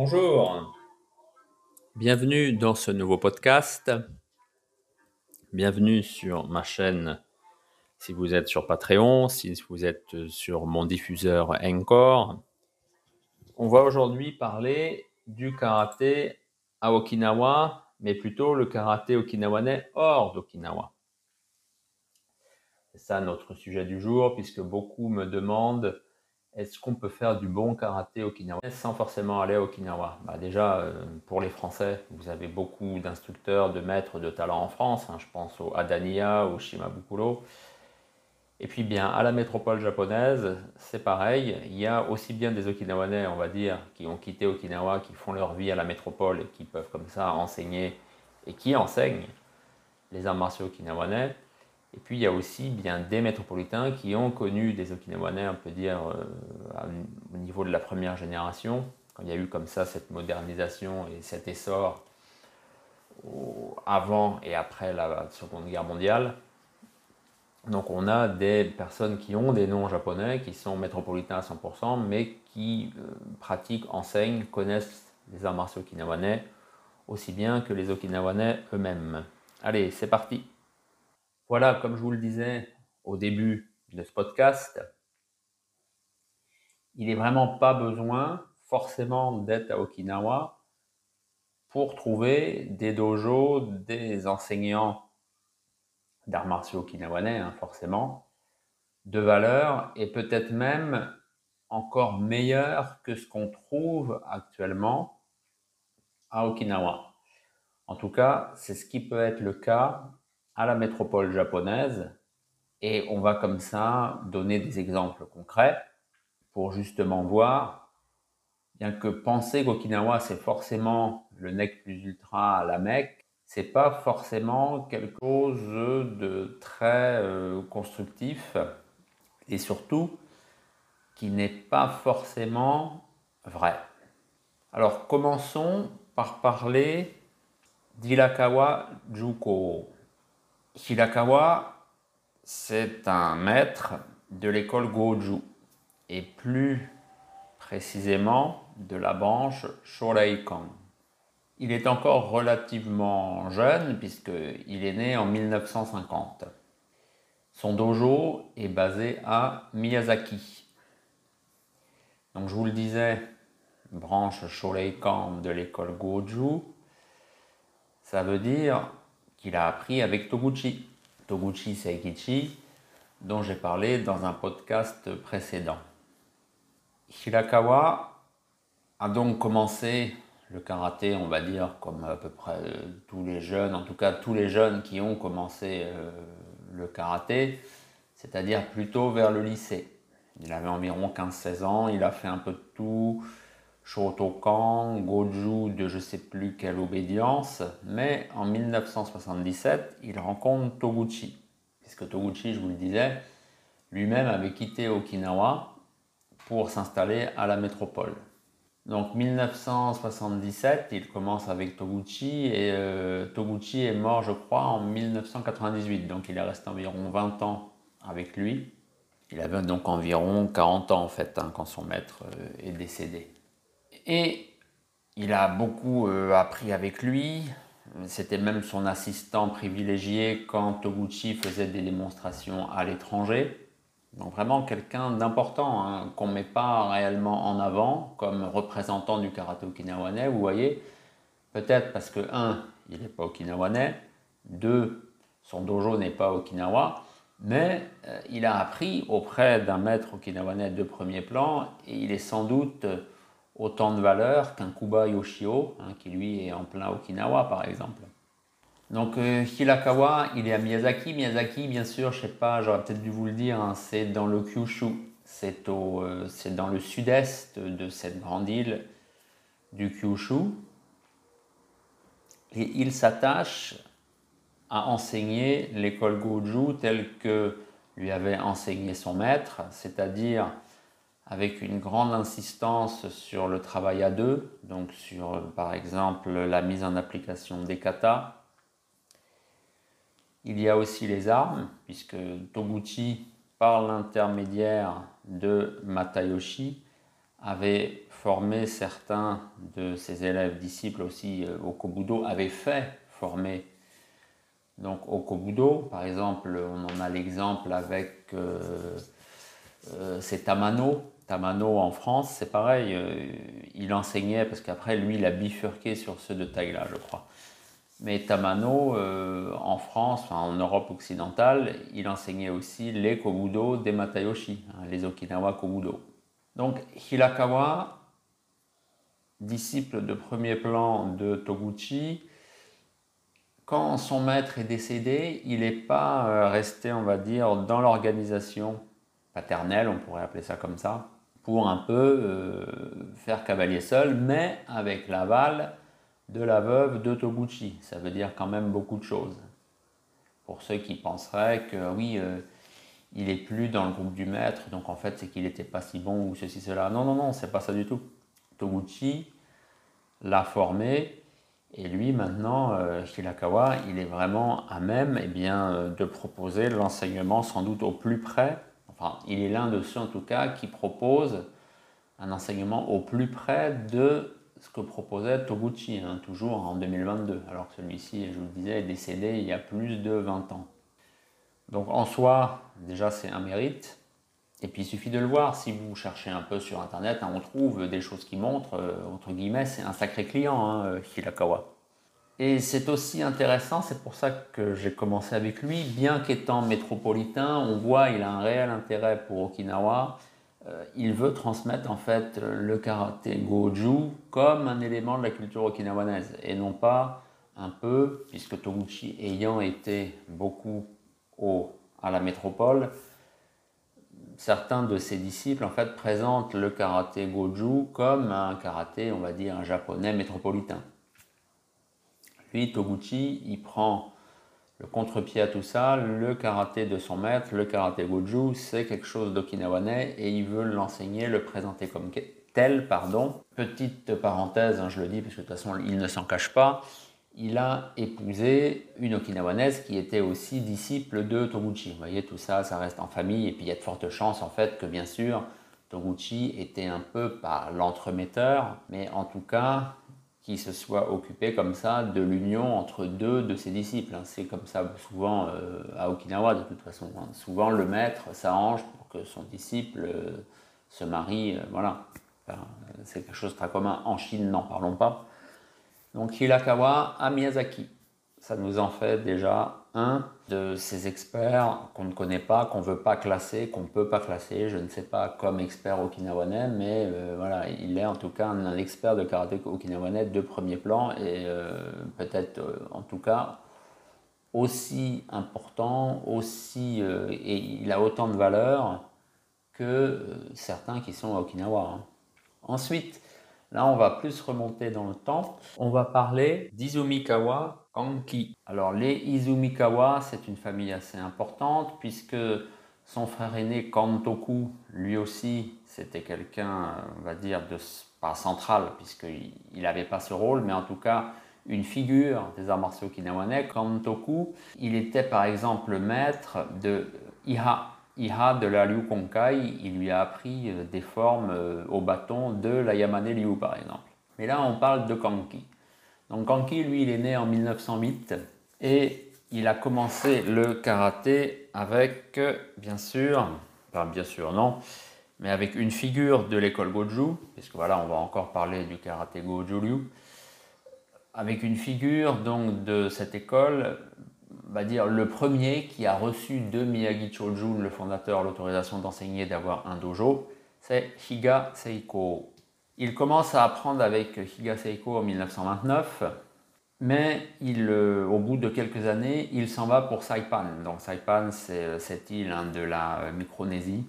Bonjour, bienvenue dans ce nouveau podcast. Bienvenue sur ma chaîne si vous êtes sur Patreon, si vous êtes sur mon diffuseur Encore. On va aujourd'hui parler du karaté à Okinawa, mais plutôt le karaté okinawanais hors d'Okinawa. C'est ça notre sujet du jour, puisque beaucoup me demandent est-ce qu'on peut faire du bon karaté okinawa sans forcément aller à Okinawa bah Déjà, euh, pour les Français, vous avez beaucoup d'instructeurs, de maîtres de talent en France. Hein. je pense au Adania, au Shimabukuro. Et puis bien, à la métropole japonaise, c'est pareil. Il y a aussi bien des Okinawanais, on va dire, qui ont quitté Okinawa, qui font leur vie à la métropole et qui peuvent comme ça enseigner et qui enseignent les arts martiaux okinawanais. Et puis il y a aussi bien des métropolitains qui ont connu des Okinawanais, on peut dire, euh, au niveau de la première génération, quand il y a eu comme ça cette modernisation et cet essor avant et après la Seconde Guerre mondiale. Donc on a des personnes qui ont des noms japonais, qui sont métropolitains à 100%, mais qui euh, pratiquent, enseignent, connaissent les arts martiaux okinawanais aussi bien que les okinawanais eux-mêmes. Allez, c'est parti voilà, comme je vous le disais au début de ce podcast, il n'est vraiment pas besoin forcément d'être à Okinawa pour trouver des dojos, des enseignants d'arts martiaux okinawanais, hein, forcément, de valeur et peut-être même encore meilleurs que ce qu'on trouve actuellement à Okinawa. En tout cas, c'est ce qui peut être le cas à la métropole japonaise et on va comme ça donner des exemples concrets pour justement voir, bien que penser qu'Okinawa c'est forcément le nec plus ultra à la Mecque, c'est pas forcément quelque chose de très euh, constructif et surtout qui n'est pas forcément vrai. Alors commençons par parler d'Ilakawa Juko. Hirakawa, c'est un maître de l'école Goju et plus précisément de la branche Shoreikan. Il est encore relativement jeune puisqu'il est né en 1950. Son dojo est basé à Miyazaki. Donc je vous le disais, branche Shoreikan de l'école Goju, ça veut dire qu'il a appris avec Toguchi, Toguchi Seikichi, dont j'ai parlé dans un podcast précédent. Hirakawa a donc commencé le karaté, on va dire, comme à peu près tous les jeunes, en tout cas tous les jeunes qui ont commencé euh, le karaté, c'est-à-dire plutôt vers le lycée. Il avait environ 15-16 ans, il a fait un peu de tout, Shotokan, Goju de je sais plus quelle obédience, mais en 1977, il rencontre Toguchi, puisque Toguchi, je vous le disais, lui-même avait quitté Okinawa pour s'installer à la métropole. Donc 1977, il commence avec Toguchi et euh, Toguchi est mort, je crois, en 1998. Donc il est resté environ 20 ans avec lui. Il avait donc environ 40 ans en fait hein, quand son maître euh, est décédé. Et il a beaucoup euh, appris avec lui. C'était même son assistant privilégié quand Toguchi faisait des démonstrations à l'étranger. Donc vraiment quelqu'un d'important hein, qu'on ne met pas réellement en avant comme représentant du karaté okinawanais. Vous voyez, peut-être parce que un, il n'est pas okinawanais. Deux, son dojo n'est pas Okinawa. Mais euh, il a appris auprès d'un maître okinawanais de premier plan et il est sans doute autant de valeur qu'un Kuba Yoshio, hein, qui lui est en plein Okinawa par exemple. Donc euh, Hirakawa, il est à Miyazaki. Miyazaki, bien sûr, je sais pas, j'aurais peut-être dû vous le dire, hein, c'est dans le Kyushu, c'est euh, dans le sud-est de cette grande île du Kyushu. Et il s'attache à enseigner l'école Goju telle que lui avait enseigné son maître, c'est-à-dire avec une grande insistance sur le travail à deux, donc sur par exemple la mise en application des katas. Il y a aussi les armes, puisque Toguchi, par l'intermédiaire de Matayoshi, avait formé certains de ses élèves disciples aussi euh, au Kobudo, avait fait former donc au Kobudo. Par exemple, on en a l'exemple avec euh, euh. Tamano en France, c'est pareil, il enseignait, parce qu'après lui, il a bifurqué sur ceux de Taïla, je crois. Mais Tamano, en France, en Europe occidentale, il enseignait aussi les Kobudo des Matayoshi, hein, les Okinawa Kobudo. Donc Hirakawa, disciple de premier plan de Toguchi, quand son maître est décédé, il n'est pas euh, resté, on va dire, dans l'organisation paternelle, on pourrait appeler ça comme ça, pour un peu euh, faire cavalier seul, mais avec l'aval de la veuve de Toguchi. Ça veut dire quand même beaucoup de choses. Pour ceux qui penseraient que oui, euh, il est plus dans le groupe du maître, donc en fait c'est qu'il n'était pas si bon ou ceci, cela. Non, non, non, c'est pas ça du tout. Toguchi l'a formé et lui maintenant, euh, Hirakawa, il est vraiment à même eh bien, euh, de proposer l'enseignement sans doute au plus près, il est l'un de ceux en tout cas qui propose un enseignement au plus près de ce que proposait Toguchi, hein, toujours en 2022, alors que celui-ci, je vous le disais, est décédé il y a plus de 20 ans. Donc en soi, déjà c'est un mérite. Et puis il suffit de le voir, si vous cherchez un peu sur internet, hein, on trouve des choses qui montrent, euh, entre guillemets, c'est un sacré client, hein, euh, Hirakawa. Et c'est aussi intéressant, c'est pour ça que j'ai commencé avec lui, bien qu'étant métropolitain, on voit il a un réel intérêt pour Okinawa. Euh, il veut transmettre en fait le karaté goju comme un élément de la culture okinawanaise et non pas un peu, puisque Toguchi ayant été beaucoup à la métropole, certains de ses disciples en fait présentent le karaté goju comme un karaté, on va dire, un japonais métropolitain. Lui, Toguchi, il prend le contre-pied à tout ça, le karaté de son maître, le karaté goju, c'est quelque chose d'okinawanais et il veut l'enseigner, le présenter comme tel, pardon. Petite parenthèse, hein, je le dis parce que de toute façon il ne s'en cache pas, il a épousé une Okinawanaise qui était aussi disciple de Toguchi. Vous voyez, tout ça, ça reste en famille. Et puis il y a de fortes chances, en fait, que bien sûr, Toguchi était un peu pas l'entremetteur, mais en tout cas, qu'il se soit occupé comme ça de l'union entre deux de ses disciples. Hein. C'est comme ça souvent euh, à Okinawa, de toute façon. Hein. Souvent, le maître s'arrange pour que son disciple euh, se marie. Euh, voilà. c'est quelque chose de très commun. En Chine, n'en parlons pas. Donc Hirakawa à Miyazaki. Ça nous en fait déjà de ces experts qu'on ne connaît pas, qu'on ne veut pas classer, qu'on ne peut pas classer. Je ne sais pas comme expert okinawanais, mais euh, voilà, il est en tout cas un, expert de karaté okinawanais de premier plan et euh, peut-être euh, en tout cas aussi important, aussi et il a autant de valeur que certains qui sont à Okinawa. Hein. Ensuite, Là, on va plus remonter dans le temps. On va parler d'Izumikawa Kanki. Alors, les Izumikawa, c'est une famille assez importante puisque son frère aîné Kantoku, lui aussi, c'était quelqu'un, on va dire, pas central puisqu'il n'avait pas ce rôle, mais en tout cas, une figure des arts martiaux kinawanais. Kantoku, il était par exemple maître de Iha, Iha de la Liu Konkai, il lui a appris euh, des formes euh, au bâton de la Yamane Liu par exemple. Mais là on parle de Kanki. Donc Kanki, lui, il est né en 1908 et il a commencé le karaté avec, euh, bien sûr, enfin bien sûr non, mais avec une figure de l'école Goju, puisque voilà, on va encore parler du karaté Goju Liu, avec une figure donc de cette école va dire, le premier qui a reçu de Miyagi Chojun, le fondateur, l'autorisation d'enseigner d'avoir un dojo, c'est Higa Seiko. Il commence à apprendre avec Higa Seiko en 1929, mais euh, au bout de quelques années, il s'en va pour Saipan. Donc Saipan, c'est euh, cette île hein, de la euh, Micronésie.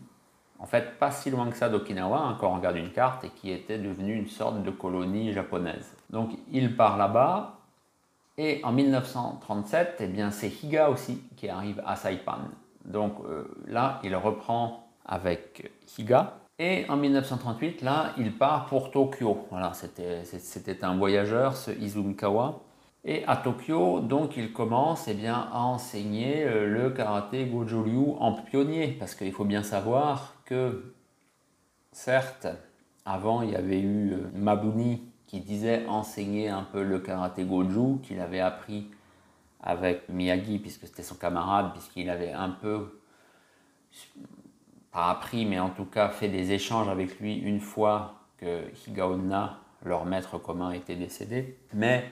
En fait, pas si loin que ça d'Okinawa, hein, quand on regarde une carte, et qui était devenue une sorte de colonie japonaise. Donc il part là-bas, et en 1937, eh bien, c'est Higa aussi qui arrive à Saipan. Donc là, il reprend avec Higa. Et en 1938, là, il part pour Tokyo. Voilà, c'était un voyageur, ce Izumikawa. Et à Tokyo, donc, il commence eh bien, à enseigner euh, le karaté Gojo-ryu en pionnier. Parce qu'il faut bien savoir que, certes, Avant, il y avait eu euh, Mabuni qui disait enseigner un peu le karaté goju qu'il avait appris avec Miyagi, puisque c'était son camarade, puisqu'il avait un peu, pas appris, mais en tout cas fait des échanges avec lui une fois que Higaonna, leur maître commun, était décédé. Mais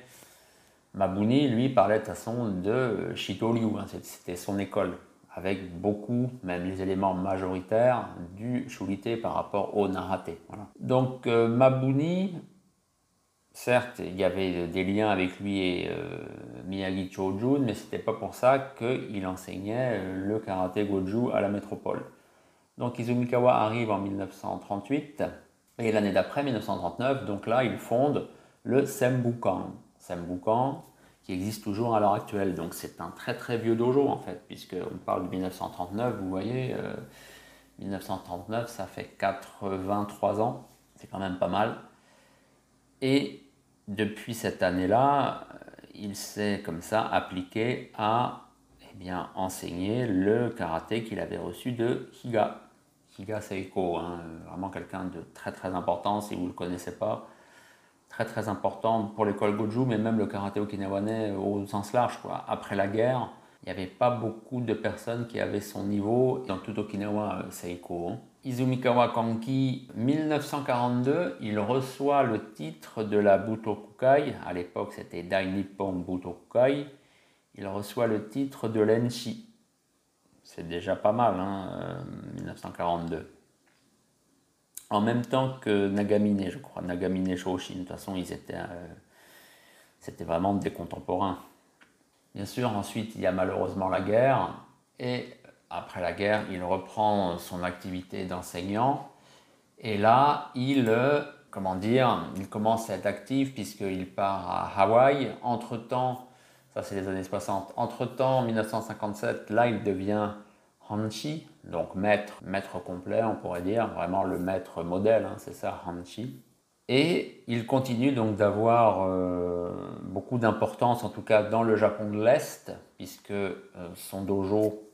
Mabuni, lui, parlait de façon de Shitoryu, c'était son école, avec beaucoup, même les éléments majoritaires, du Shulite par rapport au Narate. Donc euh, Mabuni, certes, il y avait des liens avec lui et euh, Miyagi Chojun, mais ce n'était pas pour ça qu'il enseignait le karaté goju à la métropole. Donc Izumikawa arrive en 1938 et l'année d'après, 1939, donc là, il fonde le Sembukan. Sembukan, qui existe toujours à l'heure actuelle. Donc c'est un très très vieux dojo en fait, puisqu'on parle de 1939, vous voyez, 1939 euh, ça fait 83 ans, c'est quand même pas mal. Et depuis cette année-là, euh, il s'est comme ça appliqué à eh bien, enseigner le karaté qu'il avait reçu de Higa. Higa Seiko, hein, vraiment quelqu'un de très très important si vous ne le connaissez pas très très important pour l'école Goju, mais même le karaté okinawanais au sens large. Quoi. Après la guerre, il n'y avait pas beaucoup de personnes qui avaient son niveau dans tout Okinawa euh, Seiko. Hein. Izumikawa Kanki, 1942, il reçoit le titre de la Butokukai. À l'époque, c'était Dai Nippon Butokukai. Il reçoit le titre de l'Enshi. C'est déjà pas mal, hein, 1942. Euh, en même temps que Nagamine, je crois, Nagamine Shoshin. De toute façon, ils étaient, euh, c'était vraiment des contemporains. Bien sûr, ensuite, il y a malheureusement la guerre, et après la guerre, il reprend son activité d'enseignant, et là, il, euh, comment dire, il commence à être actif puisqu'il part à Hawaï. Entre-temps, c'est les années 60, entre-temps, en 1957, là, il devient Hanshi, donc maître, maître complet, on pourrait dire, vraiment le maître modèle, hein, c'est ça, Hanshi. Et il continue donc d'avoir euh, beaucoup d'importance, en tout cas dans le Japon de l'Est, puisque euh, son dojo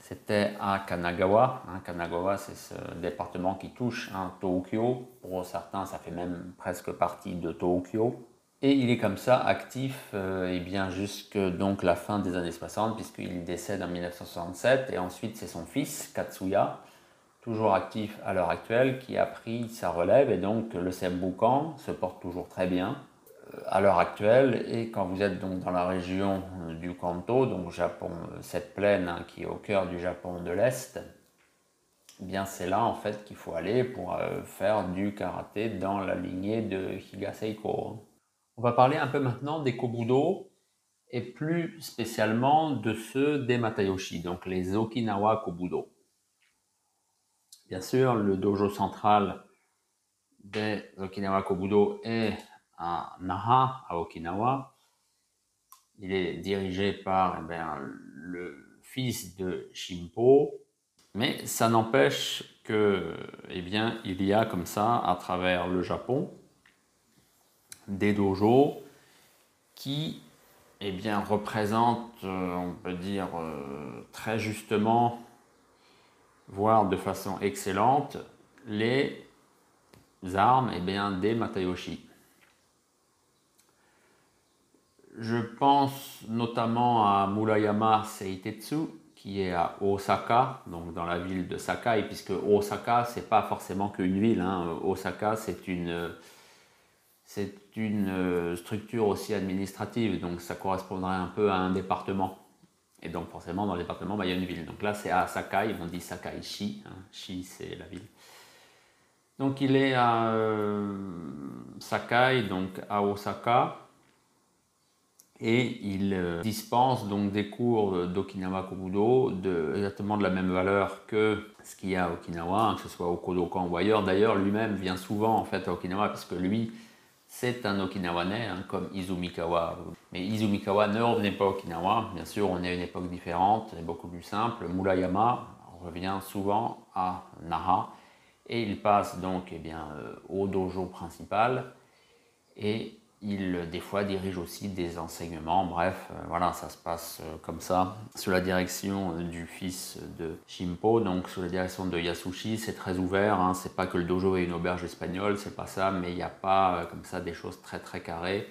c'était à Kanagawa. Hein, Kanagawa, c'est ce département qui touche hein, Tokyo. Pour certains, ça fait même presque partie de Tokyo. Et il est comme ça actif euh, et bien jusque donc la fin des années 60 puisqu'il décède en 1967 et ensuite c'est son fils Katsuya, toujours actif à l'heure actuelle, qui a pris sa relève et donc le Sembukan se porte toujours très bien euh, à l'heure actuelle et quand vous êtes donc dans la région euh, du Kanto, donc Japon, cette plaine hein, qui est au cœur du Japon de l'Est, eh bien c'est là en fait qu'il faut aller pour faire du karaté dans la lignée de Higaseiko. On va parler un peu maintenant des Kobudo et plus spécialement de ceux des Matayoshi, donc les Okinawa Kobudo. Bien sûr, le dojo central des Okinawa Kobudo est à Naha, à Okinawa. Il est dirigé par eh le fils de Shimpo, mais ça n'empêche que, eh bien, il y a comme ça, à travers le Japon, des dojos qui eh bien, représentent, euh, on peut dire euh, très justement, voire de façon excellente, les armes eh bien, des Matayoshi. Je pense notamment à Murayama Seitetsu, qui est à Osaka, donc dans la ville de Sakai, puisque Osaka, c'est pas forcément qu'une ville. Hein. Osaka, c'est une, c'est une euh, structure aussi administrative, donc ça correspondrait un peu à un département. Et donc forcément, dans le département, bah, il y a une ville. Donc là, c'est à Sakai, on dit Sakai-shi. Hein. Shi, c'est la ville. Donc il est à euh, Sakai, donc à Osaka, et il euh, dispense donc des cours d'Okinawa Kobudo exactement de la même valeur que ce qu'il y a à Okinawa, hein, que ce soit au Kodokan ou ailleurs. D'ailleurs, lui-même vient souvent en fait à Okinawa, parce que lui, c'est un Okinawanais, hein, comme Izumikawa. Mais Izumikawa ne revenait pas à Okinawa. Bien sûr, on est à une époque différente, beaucoup plus simple. Murayama revient souvent à Naha et il passe donc eh bien, euh, au dojo principal. Et il, des fois, dirige aussi des enseignements. Bref, euh, voilà, ça se passe euh, comme ça. Sous la direction euh, du fils de Shimpo, donc sous la direction de Yasushi, c'est très ouvert. Hein. C'est pas que le dojo est une auberge espagnole, c'est pas ça, mais il n'y a pas comme ça des choses très très carrées.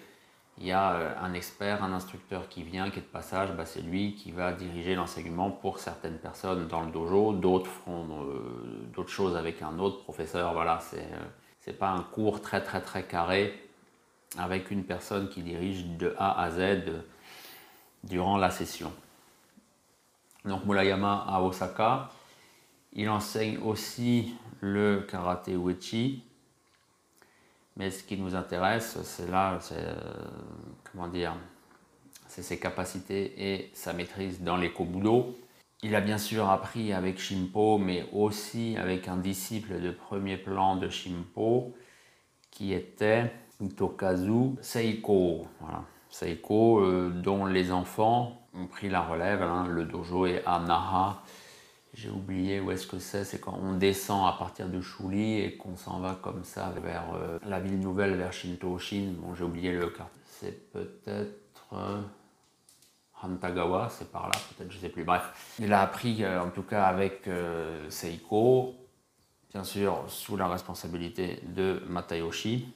Il y a un expert, un instructeur qui vient, qui est de passage, bah, c'est lui qui va diriger l'enseignement pour certaines personnes dans le dojo. D'autres feront d'autres choses avec un autre professeur. Voilà, c'est c'est pas un cours très très très carré avec une personne qui dirige de A à Z durant la session. Donc Mulayama à Osaka, il enseigne aussi le karaté uechi, mais ce qui nous intéresse, c'est là, euh, comment dire, c'est ses capacités et sa maîtrise dans les kobudo. Il a bien sûr appris avec Shimpo, mais aussi avec un disciple de premier plan de Shimpo, qui était Tokazu Seiko. Seiko, euh, dont les enfants ont pris la relève. Hein. Le dojo est à Naha. J'ai oublié où est-ce que c'est. C'est quand on descend à partir de Shuli et qu'on s'en va comme ça vers euh, la ville nouvelle, vers Shinto-Shin. Bon, j'ai oublié le cas. C'est peut-être euh, Hantagawa, c'est par là, peut-être, je sais plus. Bref, il a appris en tout cas avec Seiko, bien sûr sous la responsabilité de Matayoshi.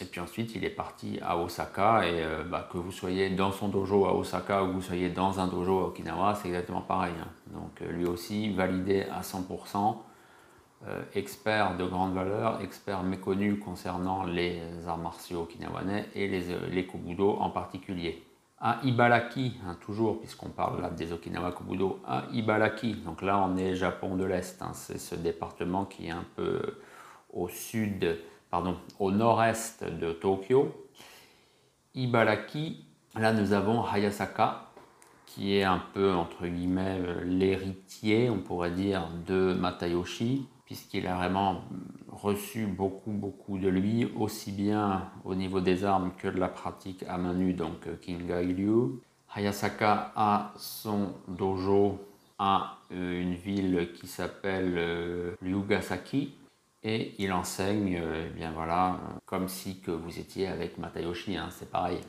Et puis ensuite, il est parti à Osaka. Et euh, bah, que vous soyez dans son dojo à Osaka ou vous soyez dans un dojo à Okinawa, c'est exactement pareil. Hein. Donc euh, lui aussi, validé à 100%, euh, expert de grande valeur, expert méconnu concernant les arts martiaux okinawanais et les, les kobudo en particulier. À Ibaraki, hein, toujours, puisqu'on parle là des Okinawa Kobudo, à Ibaraki. Donc là, on est Japon de l'Est. Hein. c'est ce département qui est un peu au sud au nord-est de Tokyo. Ibaraki, là nous avons Hayasaka, qui est un peu entre guillemets l'héritier, on pourrait dire, de Matayoshi, puisqu'il a vraiment reçu beaucoup, beaucoup de lui, aussi bien au niveau des armes que de la pratique à main nue, donc Kingai Ryu. Hayasaka a son dojo à euh, une ville qui s'appelle euh, Ryugasaki, et il enseigne, euh, eh bien voilà, comme si que vous étiez avec Matayoshi, hein, c'est pareil.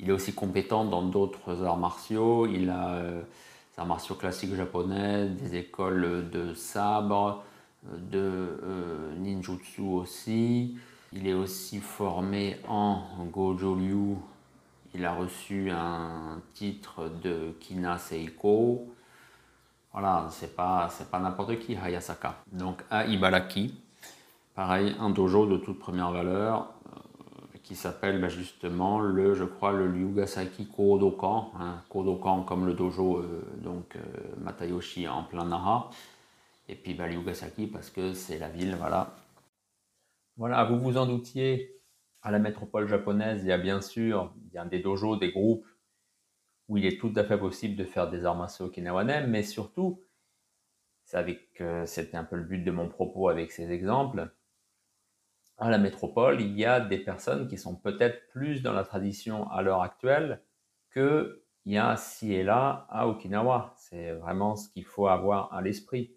Il est aussi compétent dans d'autres arts martiaux. Il a euh, des arts martiaux classiques japonais, des écoles de sabre, de euh, ninjutsu aussi. Il est aussi formé en Gojo Ryu. Il a reçu un titre de Kina Seiko. Voilà, c'est pas, c'est pas n'importe qui, Hayasaka. Donc à Ibaraki, pareil, un dojo de toute première valeur euh, qui s'appelle bah, justement le, je crois, le Ryugasaki Kodokan. Hein, Kodokan comme le dojo, euh, donc euh, Matayoshi en plein Nara. Et puis bah, Ryugasaki parce que c'est la ville, voilà. Voilà, vous vous en doutiez, à la métropole japonaise, il y a bien sûr il y a des dojos, des groupes où il est tout à fait possible de faire des arts martiaux okinawanais, mais surtout, c'était un peu le but de mon propos avec ces exemples, à la métropole, il y a des personnes qui sont peut-être plus dans la tradition à l'heure actuelle qu'il y a ci et là à Okinawa. C'est vraiment ce qu'il faut avoir à l'esprit.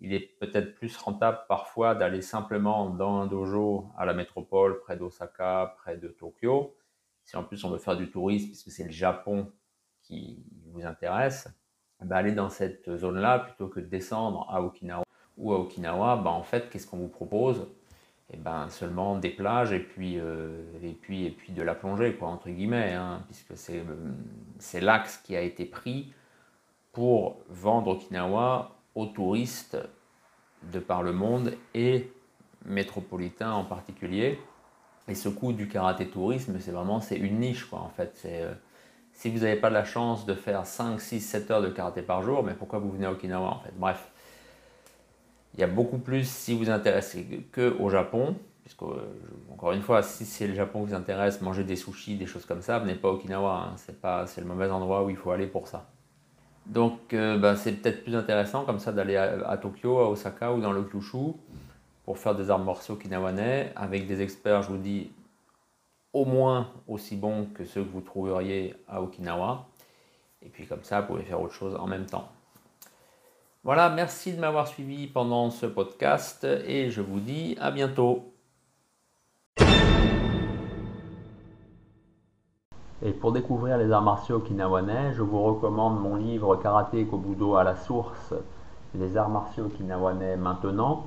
Il est peut-être plus rentable parfois d'aller simplement dans un dojo à la métropole, près d'Osaka, près de Tokyo. Si en plus on veut faire du tourisme, puisque c'est le Japon qui vous intéresse, bah, aller dans cette zone-là plutôt que de descendre à Okinawa ou à Okinawa, bah, en fait, qu'est-ce qu'on vous propose? Et eh ben, seulement des plages et puis, euh, et puis, et puis de la plongée, quoi, entre guillemets, hein, puisque c'est, c'est l'axe qui a été pris pour vendre Okinawa aux touristes de par le monde et métropolitains en particulier. Et ce coup du karaté tourisme, c'est vraiment c'est une niche, quoi, en fait. C'est, euh, si vous n'avez pas la chance de faire 5, 6, 7 heures de karaté par jour, mais pourquoi vous venez à Okinawa en fait? Bref, il y a beaucoup plus si vous intéressez qu'au Japon, puisque euh, encore une fois, si c'est le Japon qui vous intéresse, manger des sushis, des choses comme ça, venez pas à Okinawa, hein. c'est le mauvais endroit où il faut aller pour ça. Donc euh, bah, c'est peut-être plus intéressant comme ça d'aller à, Tokyo, à Osaka ou dans le Kyushu pour faire des arts martiaux okinawanais avec des experts, je vous dis, au moins aussi bons que ceux que vous trouveriez à Okinawa. Et puis comme ça, vous pouvez faire autre chose en même temps. Voilà, merci de m'avoir suivi pendant ce podcast et je vous dis à bientôt. Et pour découvrir les arts martiaux okinawanais, je vous recommande mon livre Karaté Kobudo à la source, les arts martiaux okinawanais maintenant.